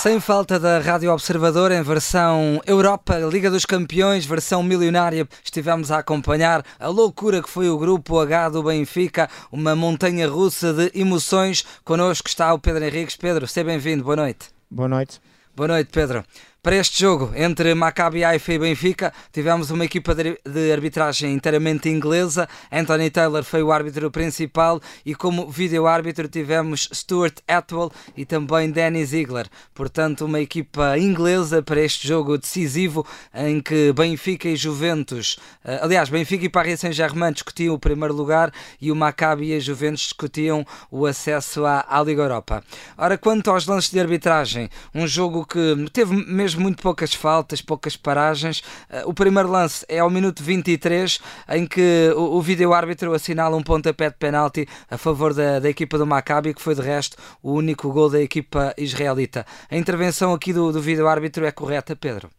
Sem falta da Rádio Observador em versão Europa, Liga dos Campeões, versão milionária, estivemos a acompanhar a loucura que foi o grupo H do Benfica, uma montanha russa de emoções. Connosco está o Pedro Henriques. Pedro, seja bem-vindo, boa noite. Boa noite. Boa noite, Pedro. Para este jogo entre Maccabi Haifa e Benfica, tivemos uma equipa de arbitragem inteiramente inglesa. Anthony Taylor foi o árbitro principal e como vídeo-árbitro tivemos Stuart Atwell e também Danny Ziegler. Portanto, uma equipa inglesa para este jogo decisivo em que Benfica e Juventus, eh, aliás, Benfica e Paris Saint-Germain discutiam o primeiro lugar e o Maccabi e a Juventus discutiam o acesso à, à Liga Europa. Ora, quanto aos lances de arbitragem, um jogo que teve mesmo mesmo muito poucas faltas, poucas paragens. Eh, o primeiro lance é ao minuto 23, em que o, o vídeo-árbitro assinala um pontapé de penalti a favor da, da equipa do Maccabi, que foi de resto o único gol da equipa israelita. A intervenção aqui do, do vídeo-árbitro é correta, Pedro?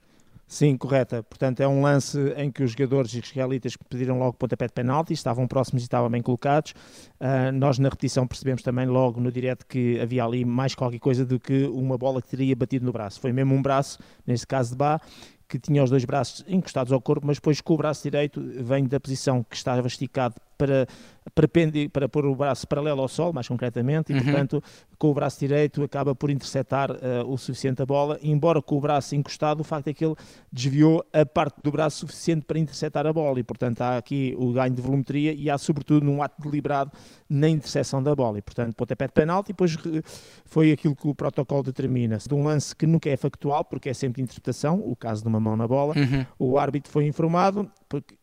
Sim, correta. Portanto, é um lance em que os jogadores israelitas pediram logo pontapé de penalti, estavam próximos e estavam bem colocados. Uh, nós, na repetição, percebemos também logo no direto que havia ali mais qualquer coisa do que uma bola que teria batido no braço. Foi mesmo um braço, neste caso de Bá, que tinha os dois braços encostados ao corpo, mas depois com o braço direito vem da posição que estava esticado para, para pôr o braço paralelo ao sol, mais concretamente, e uhum. portanto com o braço direito acaba por interceptar uh, o suficiente a bola, embora com o braço encostado, o facto é que ele desviou a parte do braço suficiente para interceptar a bola, e portanto há aqui o ganho de volumetria e há sobretudo num ato deliberado na interseção da bola, e portanto pontapé de penalti, e depois foi aquilo que o protocolo determina, de um lance que nunca é factual, porque é sempre interpretação, o caso de uma mão na bola, uhum. o árbitro foi informado,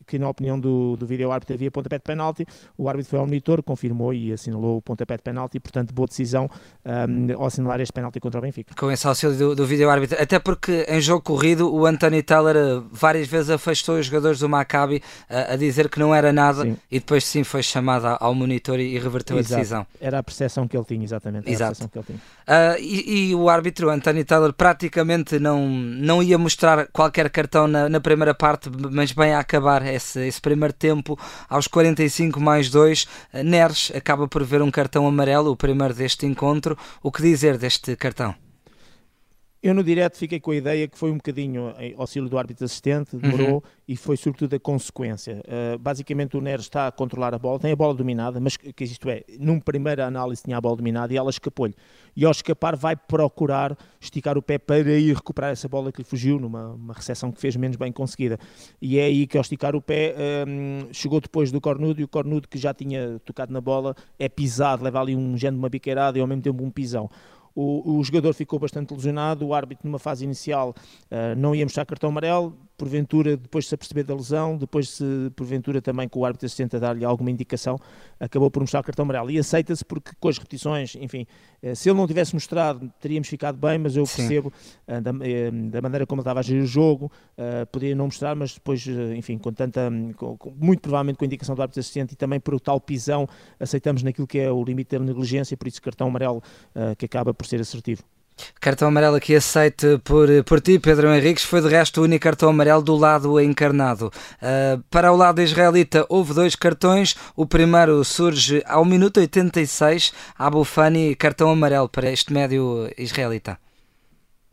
que na opinião do, do vídeo árbitro havia pontapé de penalti, o árbitro foi ao monitor, confirmou e assinalou o pontapé de penalti, portanto boa decisão um, ao assinalar este penalti contra o Benfica. Com esse auxílio do, do vídeo árbitro, até porque em jogo corrido o Anthony Taylor eh, várias vezes afastou os jogadores do Maccabi a, a dizer que não era nada sim. e depois sim foi chamado ao monitor e, reverteu Exato. a decisão. Era a percepção que ele tinha, exatamente. Exato. Uh, e, e, o árbitro Anthony Taylor praticamente não, não ia mostrar qualquer cartão na, na primeira parte, mas bem a acabar esse, esse primeiro tempo, aos 45 mais 2, Neres acaba por ver um cartão amarelo, o primeiro deste encontro. O que dizer deste cartão? Eu no direto fiquei com a ideia que foi um bocadinho auxílio do árbitro assistente, demorou uhum. e foi sobretudo a consequência. Uh, basicamente o Neres está a controlar a bola, tem a bola dominada, mas que isto é, numa primeira análise tinha a bola dominada e ela escapou-lhe. E ao escapar vai procurar esticar o pé para ir recuperar essa bola que lhe fugiu numa uma recepção que fez menos bem conseguida. E é aí que ao esticar o pé um, chegou depois do Cornudo e o Cornudo que já tinha tocado na bola é pisado, leva ali um género de uma biqueirada e ao mesmo tempo um pisão. O, o jogador ficou bastante lesionado, o árbitro numa fase inicial uh, não ia mostrar cartão amarelo, porventura, depois de se aperceber da lesão, depois se, porventura, também com o árbitro assistente a dar-lhe alguma indicação, acabou por mostrar o cartão amarelo. E aceita-se porque com as repetições, enfim, eh, se ele não tivesse mostrado, teríamos ficado bem, mas eu percebo uh, da, uh, da, maneira como ele estava a gerir o jogo, uh, poderia não mostrar, mas depois, enfim, com tanta, com, com, muito provavelmente com a indicação do árbitro assistente e também por o tal pisão, aceitamos naquilo que é o limite da negligência, por isso cartão amarelo que acaba por ser assertivo. Cartão amarelo aqui aceite por, por ti, Pedro Henriques, foi de resto o único cartão amarelo do lado encarnado. Uh, para o lado israelita houve dois cartões, o primeiro surge ao minuto 86, Abu Fani, cartão amarelo para este médio israelita.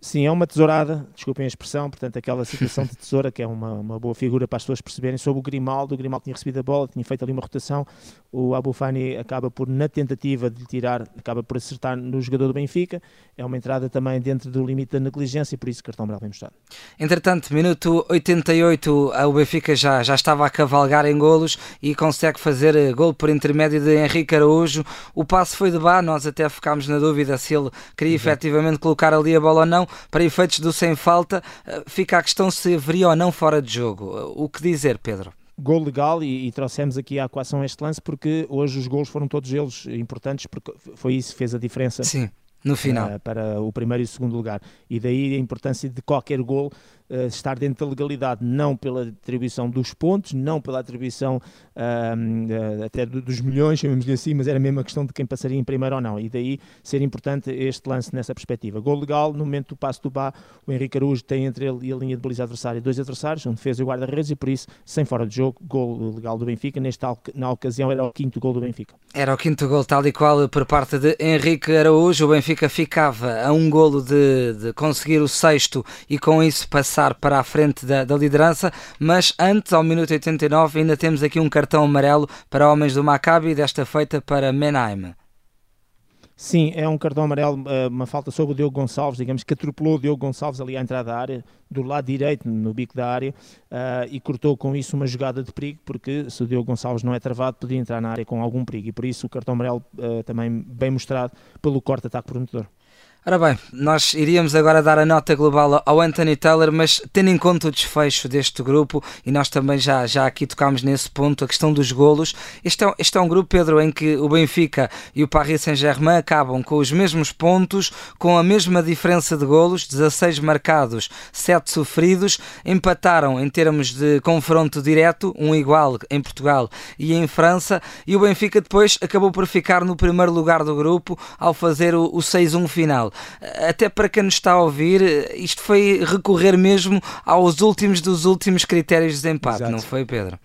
Sim, é uma tesourada, desculpem a expressão, portanto, aquela situação de tesoura, que é uma, uma boa figura para as pessoas perceberem, sobre o Grimaldo. O Grimaldo tinha recebido a bola, tinha feito ali uma rotação. O Abu Fani acaba por, na tentativa de tirar, acaba por acertar no jogador do Benfica. É uma entrada também dentro do limite da negligência, por isso cartão amarelo bem mostrado. Entretanto, minuto 88, o Benfica já, já estava a cavalgar em golos e consegue fazer eh, gol por intermédio de Henrique Araújo. O passo foi de Bá, nós até ficámos na dúvida se ele queria uhum. efetivamente colocar ali a bola ou não para efeitos do sem falta, eh, fica a questão se haveria ou não fora de jogo. Eh, o que dizer, Pedro? Gol legal e, e trouxemos aqui à equação este lance porque hoje os gols foram todos eles importantes porque foi isso que fez a diferença. Sim no final. Uh, para o primeiro e o segundo lugar. E daí a importância de qualquer gol uh, estar dentro da legalidade, não pela atribuição dos pontos, não pela atribuição uh, até dos milhões, chamamos-lhe assim, mas era mesmo a questão de quem passaria em primeiro ou não, e daí ser importante este lance nessa perspectiva. Gol legal, no momento do passo do Bá, o Henrique Araújo tem entre ele e a linha de baliza adversária dois adversários, um defesa e o guarda-redes, e por isso, sem fora de jogo, gol legal do Benfica, nesta, na ocasião era o quinto gol do Benfica. Era o quinto gol tal e qual por parte de Henrique Araújo, o Benfica ficava a um golo de, de conseguir o sexto e com isso passar para a frente da, da liderança, mas antes, ao minuto 89, ainda temos aqui um cartão amarelo para homens do Maccabi, desta feita para Menheim. Sim, é um cartão amarelo, eh, uma falta sobre o Diogo Gonçalves, digamos que atropelou o Diogo Gonçalves ali à entrada da área, do lado direito, no bico da área, uh, e cortou com isso uma jogada de perigo, porque se o Diogo Gonçalves não é travado, podia entrar na área com algum perigo, e por isso o cartão amarelo uh, também bem mostrado pelo corte-ataque prometedor. Ora bem, nós iríamos agora dar a nota global ao Anthony Taylor, mas tendo em conta o desfecho deste grupo, e nós também já, já aqui tocámos nesse ponto, a questão dos golos, este é, este é um grupo, Pedro, em que o Benfica e o Paris Saint-Germain acabam com os mesmos pontos, com a mesma diferença de golos, 16 marcados, 7 sofridos, empataram em termos de confronto direto, um igual em Portugal e em França, e o Benfica depois acabou por ficar no primeiro lugar do grupo ao fazer o, o 6-1 final até para quem nos está a ouvir, isto foi recorrer mesmo aos últimos dos últimos critérios de desempate, Exato. não foi, Pedro?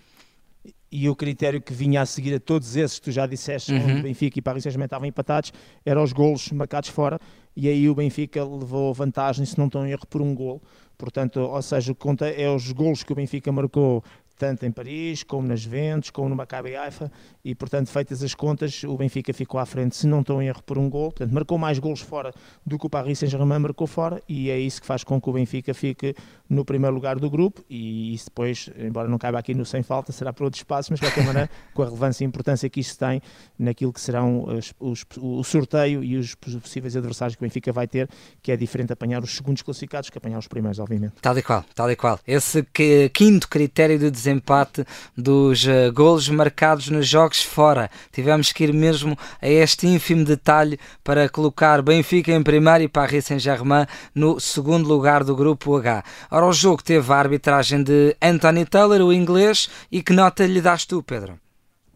e o critério que vinha a seguir a todos esses que tu já disseste, uhum. onde o Benfica e Paris Saint-Germain estavam empatados, eram os golos marcados fora, e aí o Benfica levou vantagem, se não estão em erro, por um gol. Portanto, ou seja, o que conta é os golos que o Benfica marcou tanto em Paris, como nas Juventus, como no Maccabi Haifa, e portanto, feitas as contas, o Benfica ficou à frente, se não estou em erro, por um gol, portanto, marcou mais golos fora do que o Paris Saint-Germain marcou fora, e é isso que faz com que o Benfica fique no primeiro lugar do grupo, e isso depois, embora não caiba aqui no sem falta, será para outros espaços, mas de qualquer maneira, com a relevância e importância que isto tem naquilo que serão os, os, o sorteio e os possíveis adversários que o Benfica vai ter, que é diferente apanhar os segundos classificados que apanhar os primeiros, obviamente. Tal e qual, tal e qual. Esse que, quinto critério de desempenho desempate dos uh, golos marcados nos jogos fora. Tivemos que ir mesmo a este ínfimo detalhe para colocar Benfica em primeiro e Paris Saint-Germain no segundo lugar do grupo H. Ora, o jogo teve a arbitragem de Anthony Taylor, o inglês, e que nota lhe das tu, Pedro?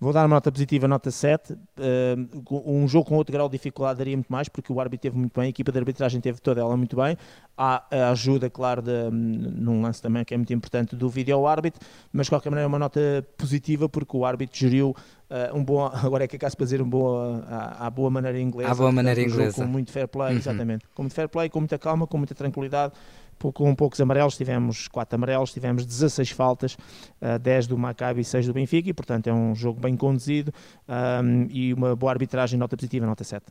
Vou dar uma nota positiva, nota 7. Uh, eh, um jogo com outro grau de dificuldade daria muito mais, porque o árbitro teve muito bem, a equipa de arbitragem teve toda ela muito bem. Há a ajuda, claro, de, num lance também que é muito importante do vídeo árbitro, mas de qualquer maneira é uma nota positiva, porque o árbitro geriu uh, um bom, agora é que é caso para dizer, um boa, à, boa maneira inglesa. À boa maneira um inglesa. Com muito fair play, uhum. exatamente. Com muito fair play, com muita calma, com muita tranquilidade com poucos amarelos, tivemos 4 amarelos, tivemos 16 faltas, uh, 10 do Maccabi e 6 do Benfica, e portanto é um jogo bem conduzido um, e uma boa arbitragem, nota positiva, nota 7.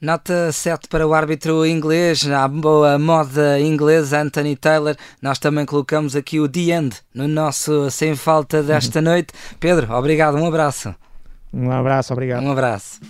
Nota 7 para o árbitro inglês, a boa moda inglesa Anthony Taylor. Nós também colocamos aqui o The End no nosso Sem Falta desta noite. Pedro, obrigado, um abraço. Um abraço, obrigado. Um abraço.